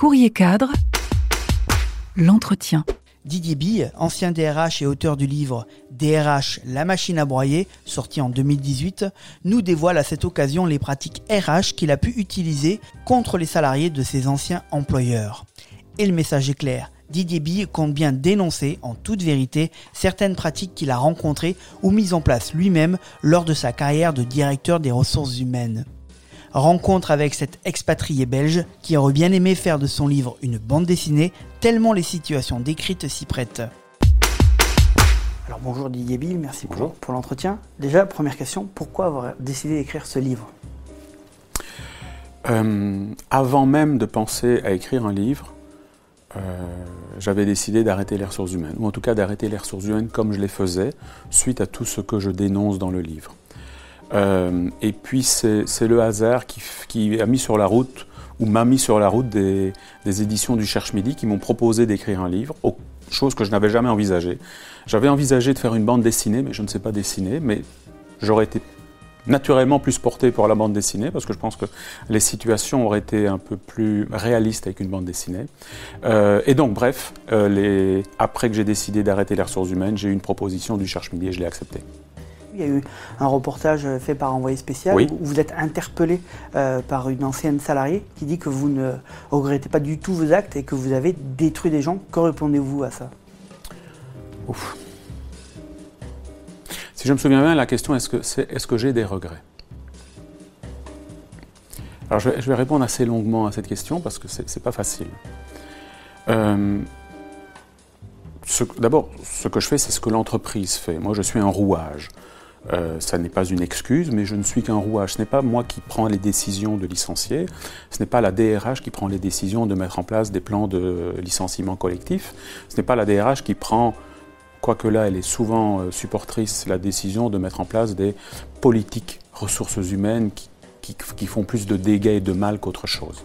Courrier cadre, l'entretien. Didier Bille, ancien DRH et auteur du livre DRH, la machine à broyer, sorti en 2018, nous dévoile à cette occasion les pratiques RH qu'il a pu utiliser contre les salariés de ses anciens employeurs. Et le message est clair. Didier Bille compte bien dénoncer, en toute vérité, certaines pratiques qu'il a rencontrées ou mises en place lui-même lors de sa carrière de directeur des ressources humaines. Rencontre avec cet expatrié belge qui aurait bien aimé faire de son livre une bande dessinée, tellement les situations décrites s'y prêtent. Alors bonjour Didier Bill, merci pour, pour l'entretien. Déjà, première question, pourquoi avoir décidé d'écrire ce livre? Euh, Avant même de penser à écrire un livre, euh, j'avais décidé d'arrêter les ressources humaines, ou en tout cas d'arrêter les ressources humaines comme je les faisais, suite à tout ce que je dénonce dans le livre. Euh, et puis c'est le hasard qui, a mis sur la route, ou m'a mis sur la route des, éditions du Cherche Midi qui m'ont proposé d'écrire un livre, chose que je n'avais jamais envisagée. J'avais envisagé de faire une bande dessinée, mais je ne sais pas dessiner, mais j'aurais été naturellement plus porté pour la bande dessinée, parce que je pense que les situations auraient été un peu plus réalistes avec une bande dessinée. Euh, et donc, bref, euh, après que j'ai décidé d'arrêter les ressources humaines, j'ai eu une proposition du Cherche Midi et je l'ai acceptée. Il y a eu un reportage fait par Envoyé spécial où vous êtes interpellé euh, par une ancienne salariée qui dit que vous ne regrettez pas du tout vos actes et que vous avez détruit des gens. Que répondez-vous à ça? Ouf. Si je me souviens bien, la question est-ce que, est, que j'ai des regrets? Alors je vais, répondre assez longuement à cette question parce que ce n'est pas facile. Euh, D'abord, ce que je fais, c'est ce que l'entreprise fait. Moi, je suis un rouage. Euh, ça n'est pas une excuse, mais je ne suis qu'un rouage. Ce n'est pas moi qui prends les décisions de licencier, ce n'est pas la DRH qui prend les décisions de mettre en place des plans de licenciement collectif, ce n'est pas la DRH qui prend, quoique là elle est souvent euh, supportrice, la décision de mettre en place des politiques ressources humaines qui, font plus de dégâts et de mal qu'autre chose.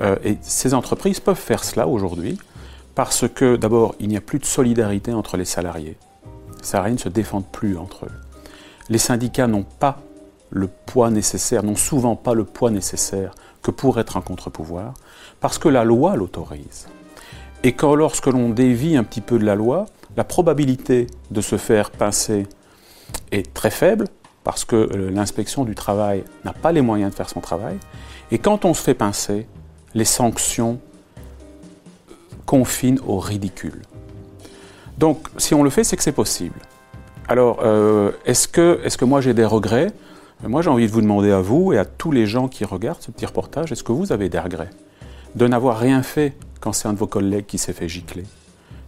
Euh, et ces entreprises peuvent faire cela aujourd'hui parce que d'abord il n'y a plus de solidarité entre les salariés. Les salariés ne se défendent plus entre eux les syndicats n'ont pas le poids nécessaire, n'ont souvent pas le poids nécessaire que pour être un contre-pouvoir, parce que la loi l'autorise. Et quand lorsque l'on dévie un petit peu de la loi, la probabilité de se faire pincer est très faible, parce que euh, l'inspection du travail n'a pas les moyens de faire son travail. Et quand on se fait pincer, les sanctions confinent au ridicule. Donc si on le fait, c'est que c'est possible. Alors, euh, est-ce que, que moi j'ai des regrets? Moi j'ai envie de vous demander à vous et à tous les gens qui regardent ce petit reportage, est-ce que vous avez des regrets? De n'avoir rien fait quand c'est un de vos collègues qui s'est fait gicler.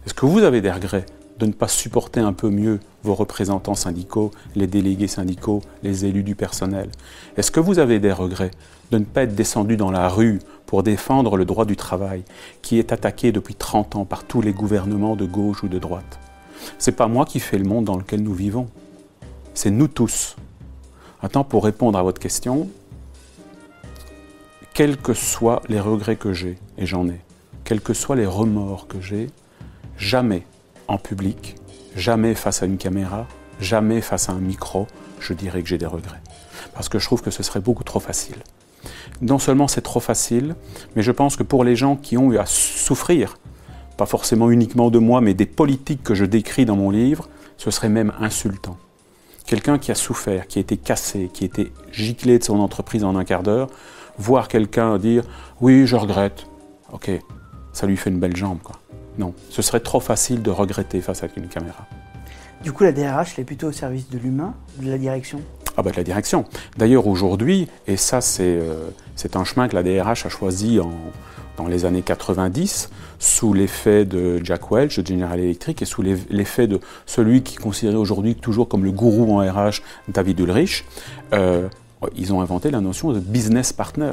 Est-ce que vous avez des regrets de ne pas supporter un peu mieux vos représentants syndicaux, les délégués syndicaux, les élus du personnel? Est-ce que vous avez des regrets de ne pas être descendu dans la rue pour défendre le droit du travail qui est attaqué depuis 30 ans par tous les gouvernements de gauche ou de droite? C'est pas moi qui fais le monde dans lequel nous vivons. C'est nous tous. Maintenant, pour répondre à votre question, quels que soient les regrets que j'ai, et j'en ai, quels que soient les remords que j'ai, jamais en public, jamais face à une caméra, jamais face à un micro, je dirais que j'ai des regrets. Parce que je trouve que ce serait beaucoup trop facile. Non seulement c'est trop facile, mais je pense que pour les gens qui ont eu à souffrir pas forcément uniquement de moi, mais des politiques que je décris dans mon livre, ce serait même insultant. Quelqu'un qui a souffert, qui a été cassé, qui a été giclé de son entreprise en un quart d'heure, voir quelqu'un dire oui, je regrette. Ok, ça lui fait une belle jambe, quoi. Non, ce serait trop facile de regretter face à une caméra. Du coup, la DRH, elle est plutôt au service de l'humain, de la direction? Ah bah de la direction. D'ailleurs, aujourd'hui, et ça c'est euh, un chemin que la DRH a choisi en, dans les années 90, sous l'effet de Jack Welch, de General Electric, et sous l'effet de celui qui est considéré aujourd'hui toujours comme le gourou en RH, David Ulrich, euh, ils ont inventé la notion de business partner,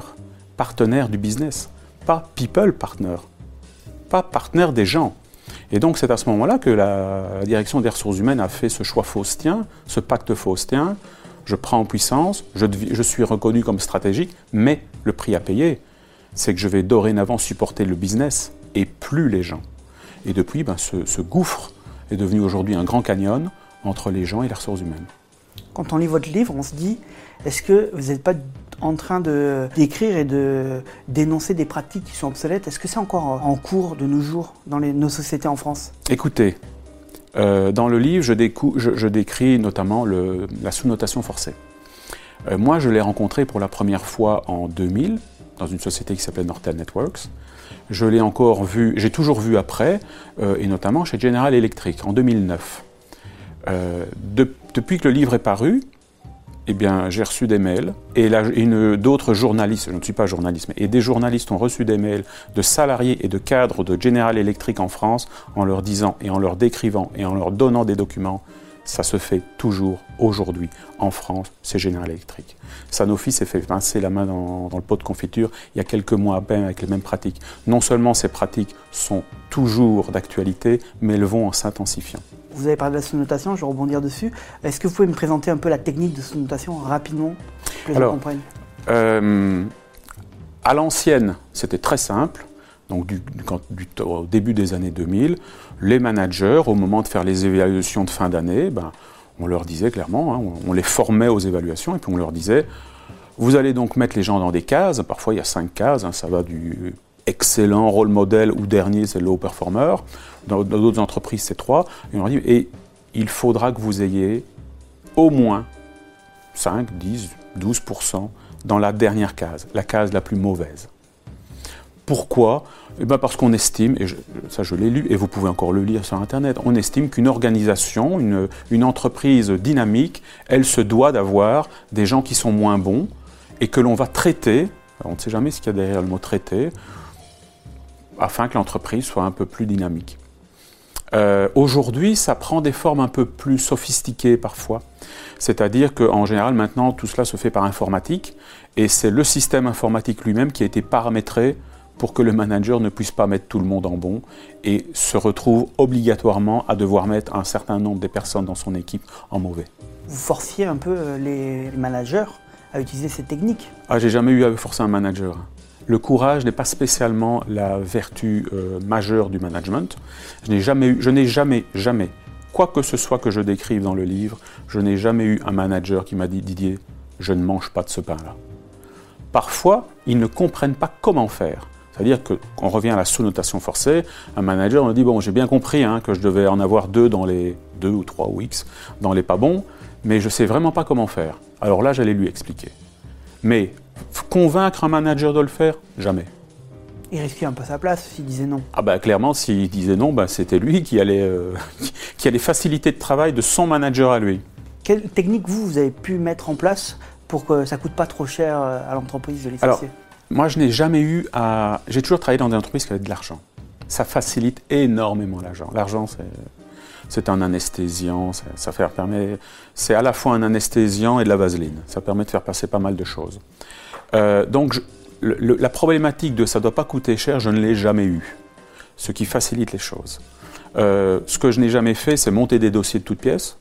partenaire du business, pas people partner, pas partenaire des gens. Et donc c'est à ce moment-là que la, direction des ressources humaines a fait ce choix faustien, ce pacte faustien. Je prends en puissance, je, je suis reconnu comme stratégique, mais le prix à payer, c'est que je vais dorénavant supporter le business et plus les gens. Et depuis, ben, ce, gouffre est devenu aujourd'hui un grand canyon entre les gens et les ressources humaines. Quand on lit votre livre, on se dit, est-ce que vous n'êtes pas en train de d'écrire et de dénoncer des pratiques qui sont obsolètes? Est-ce que c'est encore en cours de nos jours dans les, nos sociétés en France? Écoutez, euh, dans le livre, je, je, décris notamment le, la sous-notation forcée. Euh, moi, je l'ai rencontré pour la première fois en 2000 dans une société qui s'appelle Nortel Networks. Je l'ai encore vu, j'ai toujours vu après, euh, et notamment chez General Electric en 2009. depuis que le livre est paru, eh bien, j'ai reçu des mails et, d'autres journalistes, je ne suis pas journaliste, mais et des journalistes ont reçu des mails de salariés et de cadres de General Electric en France en leur disant et en leur décrivant et en leur donnant des documents ça se fait toujours aujourd'hui en France, c'est General Electric. Sanofi s'est fait pincer la main dans, le pot de confiture il y a quelques mois à peine avec les mêmes pratiques. Non seulement ces pratiques sont toujours d'actualité, mais elles vont en s'intensifiant. Vous avez parlé de la sous-notation, je vais rebondir dessus. Est-ce que vous pouvez me présenter un peu la technique de sous-notation rapidement que Alors, euh, à l'ancienne, c'était très simple. Donc au début des années 2000, les managers, au moment de faire les évaluations de fin d'année, ben, on leur disait clairement, hein, on, les formait aux évaluations et puis on leur disait, vous allez donc mettre les gens dans des cases, parfois il y a cinq cases, hein, ça va du excellent rôle modèle ou dernier, c'est le low performer, dans d'autres entreprises c'est trois, et on leur dit, et il faudra que vous ayez au moins 5, 10, 12% dans la dernière case, la case la plus mauvaise. Pourquoi eh ben Parce qu'on estime, et ça je l'ai lu, et vous pouvez encore le lire sur Internet, on estime qu'une organisation, une, entreprise dynamique, elle se doit d'avoir des gens qui sont moins bons et que l'on va traiter, on ne sait jamais ce qu'il y a derrière le mot traiter, afin que l'entreprise soit un peu plus dynamique. Euh, aujourd'hui, ça prend des formes un peu plus sophistiquées parfois. C'est-à-dire qu'en général, maintenant, tout cela se fait par informatique, et c'est le système informatique lui-même qui a été paramétré pour que le manager ne puisse pas mettre tout le monde en bon et se retrouve obligatoirement à devoir mettre un certain nombre de personnes dans son équipe en mauvais. Vous forciez un peu euh, les managers à utiliser ces techniques Ah, j'ai jamais eu à forcer un manager. Le courage n'est pas spécialement la vertu euh, majeure du management. Je n'ai jamais eu, je n'ai jamais, jamais, quoi que ce soit que je décrive dans le livre, je n'ai jamais eu un manager qui m'a dit Didier, je ne mange pas de ce pain-là. Parfois, ils ne comprennent pas comment faire. C'est-à-dire qu'on revient à la sous-notation forcée, un manager me dit Bon, j'ai bien compris hein, que je devais en avoir deux dans les deux ou trois ou X dans les pas bons, mais je ne sais vraiment pas comment faire. Alors là, j'allais lui expliquer. Mais convaincre un manager de le faire, jamais. Il risquait un peu sa place s'il disait non. Ah bah clairement, s'il disait non, bah, c'était lui qui allait, euh, qui allait faciliter le travail de son manager à lui. Quelle technique vous, vous avez pu mettre en place pour que ça coûte pas trop cher euh, à l'entreprise de licencier? Moi, je n'ai jamais eu à. J'ai toujours travaillé dans des entreprises qui avaient de l'argent. Ça facilite énormément l'argent. L'argent, c'est. un anesthésiant, ça, permet, c'est à la fois un anesthésiant et de la vaseline. Ça permet de faire passer pas mal de choses. Euh, donc, la problématique de ça ne doit pas coûter cher, je ne l'ai jamais eu. Ce qui facilite les choses. Euh, ce que je n'ai jamais fait, c'est monter des dossiers de toutes pièces.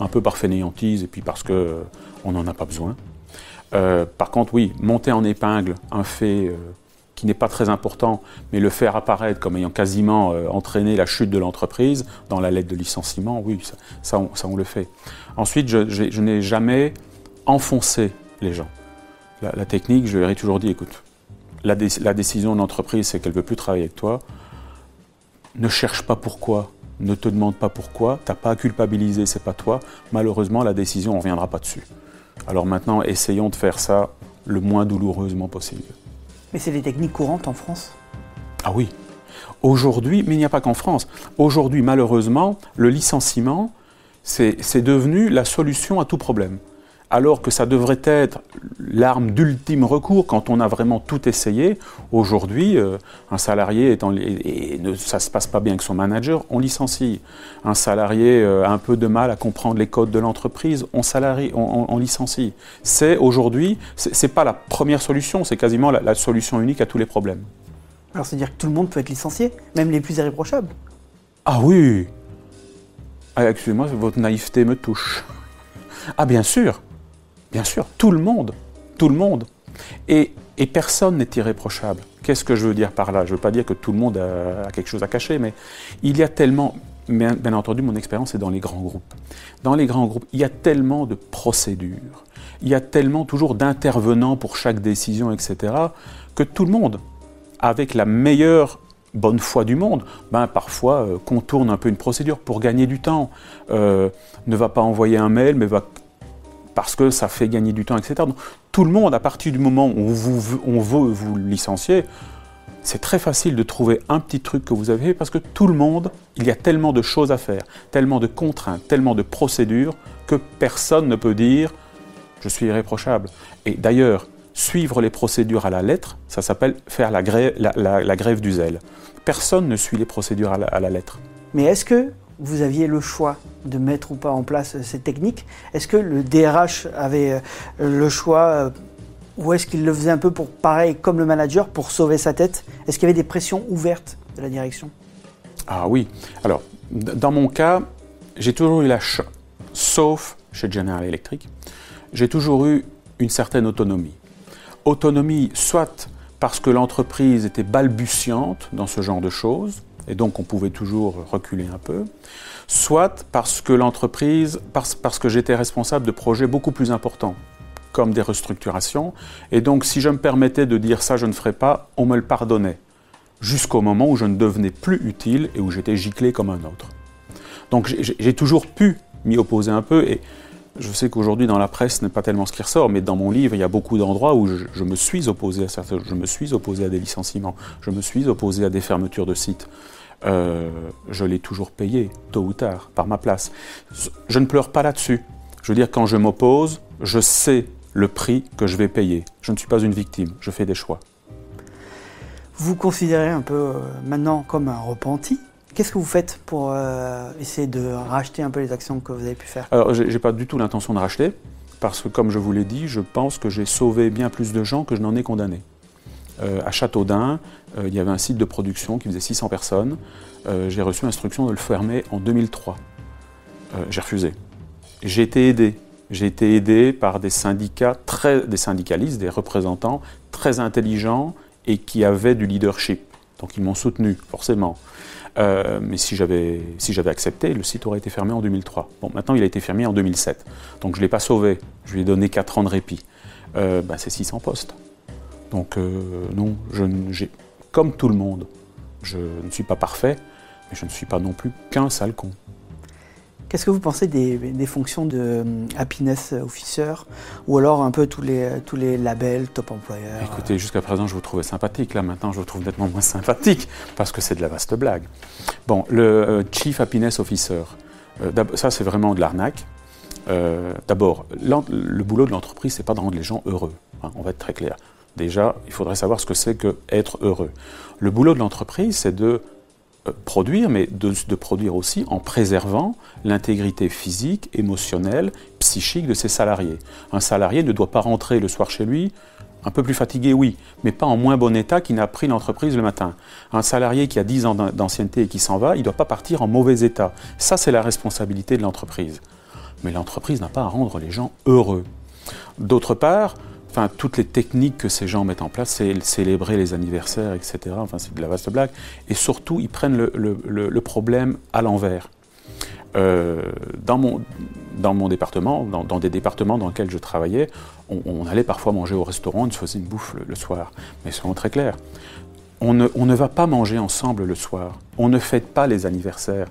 Un peu par fainéantise et puis parce qu'on n'en a pas besoin. Euh, par contre, oui, monter en épingle un fait euh, qui n'est pas très important, mais le faire apparaître comme ayant quasiment euh, entraîné la chute de l'entreprise dans la lettre de licenciement, oui, ça, on, le fait. Ensuite, je, n'ai jamais enfoncé les gens. La, technique, je leur ai toujours dit, écoute, la, décision de l'entreprise, c'est qu'elle ne veut plus travailler avec toi. Ne cherche pas pourquoi, ne te demande pas pourquoi, tu n'as pas à culpabiliser, c'est pas toi. Malheureusement, la décision, on ne reviendra pas dessus. Alors maintenant, essayons de faire ça le moins douloureusement possible. Mais c'est des techniques courantes en France Ah oui. Aujourd'hui, mais il n'y a pas qu'en France. Aujourd'hui, malheureusement, le licenciement, c'est devenu la solution à tout problème alors que ça devrait être l'arme d'ultime recours quand on a vraiment tout essayé. Aujourd'hui, euh, un salarié est et, ne, ça se passe pas bien avec son manager, on licencie. Un salarié euh, a un peu de mal à comprendre les codes de l'entreprise, on, on, licencie. C'est aujourd'hui, c'est pas la première solution, c'est quasiment la, solution unique à tous les problèmes. Alors c'est-à-dire que tout le monde peut être licencié, même les plus irréprochables Ah oui ah, Excusez-moi, votre naïveté me touche. Ah bien sûr Bien sûr, tout le monde, tout le monde. Et, personne n'est irréprochable. Qu'est-ce que je veux dire par là? Je ne veux pas dire que tout le monde a, quelque chose à cacher, mais il y a tellement... bien, bien entendu, mon expérience est dans les grands groupes. Dans les grands groupes, il y a tellement de procédures, il y a tellement toujours d'intervenants pour chaque décision, etc., que tout le monde, avec la meilleure bonne foi du monde, ben, parfois euh, contourne un peu une procédure pour gagner du temps. Euh, ne va pas envoyer un mail, mais va parce que ça fait gagner du temps, etc. Donc, tout le monde, à partir du moment où vous, on veut vous licencier, c'est très facile de trouver un petit truc que vous avez parce que tout le monde, il y a tellement de choses à faire, tellement de contraintes, tellement de procédures que personne ne peut dire je suis irréprochable. Et d'ailleurs, suivre les procédures à la lettre, ça s'appelle faire la grève, la, grève, du zèle. Personne ne suit les procédures à la, lettre. Mais est-ce que vous aviez le choix de mettre ou pas en place ces techniques Est-ce que le DRH avait euh, le choix euh, ou est-ce qu'il le faisait un peu pour, pareil, comme le manager, pour sauver sa tête? Est-ce qu'il y avait des pressions ouvertes de la direction? Ah oui. Alors, dans mon cas, j'ai toujours eu la chance, sauf chez General Electric, j'ai toujours eu une certaine autonomie. Autonomie, soit parce que l'entreprise était balbutiante dans ce genre de choses, et donc on pouvait toujours reculer un peu, soit parce que l'entreprise, parce, que j'étais responsable de projets beaucoup plus importants, comme des restructurations, et donc si je me permettais de dire ça je ne ferai pas, on me le pardonnait, jusqu'au moment où je ne devenais plus utile et où j'étais giclé comme un autre. Donc j'ai toujours pu m'y opposer un peu, et je sais qu'aujourd'hui dans la presse ce n'est pas tellement ce qui ressort, mais dans mon livre il y a beaucoup d'endroits où je, me suis opposé à certains, je me suis opposé à des licenciements, je me suis opposé à des fermetures de sites. Euh, je l'ai toujours payé, tôt ou tard, par ma place. Je ne pleure pas là-dessus. Je veux dire, quand je m'oppose, je sais le prix que je vais payer. Je ne suis pas une victime, je fais des choix. Vous considérez un peu euh, maintenant comme un repenti Qu'est-ce que vous faites pour euh, essayer de racheter un peu les actions que vous avez pu faire? Alors, j'ai pas du tout l'intention de racheter, parce que comme je vous l'ai dit, je pense que j'ai sauvé bien plus de gens que je n'en ai condamné. Euh, à Châteaudun, euh, il y avait un site de production qui faisait 600 personnes. j'ai reçu l'instruction de le fermer en 2003. j'ai refusé. J'ai été aidé. J'ai été aidé par des syndicats, très, des syndicalistes, des représentants très intelligents et qui avaient du leadership. Donc ils m'ont soutenu, forcément. Euh, mais si j'avais si accepté, le site aurait été fermé en 2003. Bon, maintenant il a été fermé en 2007. Donc je ne l'ai pas sauvé. Je lui ai donné 4 ans de répit. Euh, ben, c'est 600 postes. Donc euh, non, je, comme tout le monde, je ne suis pas parfait, mais je ne suis pas non plus qu'un sale con. Qu'est-ce que vous pensez des, fonctions de euh, happiness officer ou alors un peu tous les, tous les labels top employeur Écoutez, jusqu'à présent, je vous trouvais sympathique. Là, maintenant, je vous trouve nettement moins sympathique parce que c'est de la vaste blague. Bon, le euh, chief happiness officer, euh, ça, c'est vraiment de l'arnaque. D'abord, le boulot de l'entreprise, c'est pas de rendre les gens heureux. Hein, on va être très clair. Déjà, il faudrait savoir ce que c'est que être heureux. Le boulot de l'entreprise, c'est de euh, produire, mais de, produire aussi en préservant l'intégrité physique, émotionnelle, psychique de ses salariés. Un salarié ne doit pas rentrer le soir chez lui un peu plus fatigué, oui, mais pas en moins bon état qu'il n'a pris l'entreprise le matin. Un salarié qui a 10 ans d'ancienneté et qui s'en va, il ne doit pas partir en mauvais état. Ça, c'est la responsabilité de l'entreprise. Mais l'entreprise n'a pas à rendre les gens heureux. D'autre part, enfin, toutes les techniques que ces gens mettent en place, c'est célébrer les anniversaires, etc. Enfin, c'est de la vaste blague. Et surtout, ils prennent le, problème à l'envers. Euh, dans, mon, dans mon département, dans, des départements dans lesquels je travaillais, on, allait parfois manger au restaurant, on se faisait une bouffe le, soir. Mais soyons très clairs, on ne, on ne va pas manger ensemble le soir. On ne fête pas les anniversaires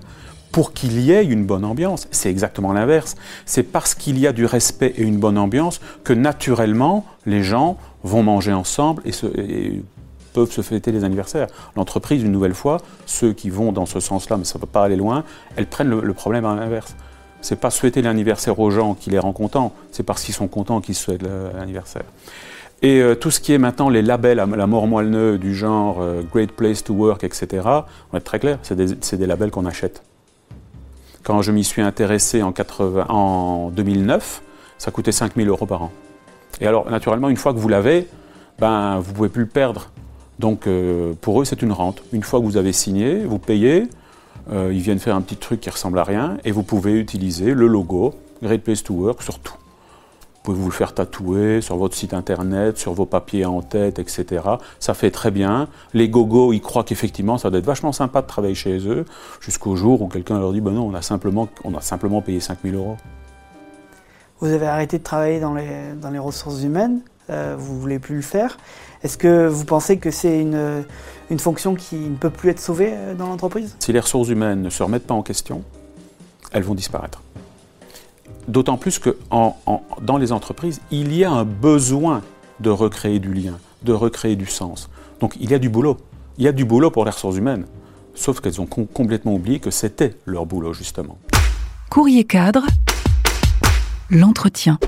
pour qu'il y ait une bonne ambiance. C'est exactement l'inverse. C'est parce qu'il y a du respect et une bonne ambiance que naturellement les gens vont manger ensemble et, peuvent se fêter les anniversaires. L'entreprise, une nouvelle fois, ceux qui vont dans ce sens-là, mais ça ne peut pas aller loin, elles prennent le, problème à l'inverse. C'est pas souhaiter l'anniversaire aux gens qui les rend contents, c'est parce qu'ils sont contents qu'ils souhaitent l'anniversaire. Et euh, tout ce qui est maintenant les labels la mort moelle du genre euh, Great Place to Work, etc., on va être très clair, c'est des, des labels qu'on achète. Quand je m'y suis intéressé en, 80, en 2009, ça coûtait 5000 euros par an. Et alors, naturellement, une fois que vous l'avez, ben, vous ne pouvez plus le perdre. Donc, euh, pour eux, c'est une rente. Une fois que vous avez signé, vous payez, euh, ils viennent faire un petit truc qui ressemble à rien, et vous pouvez utiliser le logo Great Place to Work sur tout. Pouvez vous le faire tatouer sur votre site internet, sur vos papiers en tête, etc. Ça fait très bien. Les gogos, ils croient qu'effectivement, ça doit être vachement sympa de travailler chez eux, jusqu'au jour où quelqu'un leur dit ben non, on a simplement, on a simplement payé 5000 euros. Vous avez arrêté de travailler dans les, dans les ressources humaines, euh, vous ne voulez plus le faire. Est-ce que vous pensez que c'est une, une fonction qui ne peut plus être sauvée euh, dans l'entreprise? Si les ressources humaines ne se remettent pas en question, elles vont disparaître. D'autant plus que dans les entreprises, il y a un besoin de recréer du lien, de recréer du sens. Donc il y a du boulot. Il y a du boulot pour les ressources humaines. Sauf qu'elles ont complètement oublié que c'était leur boulot, justement. Courrier cadre, l'entretien.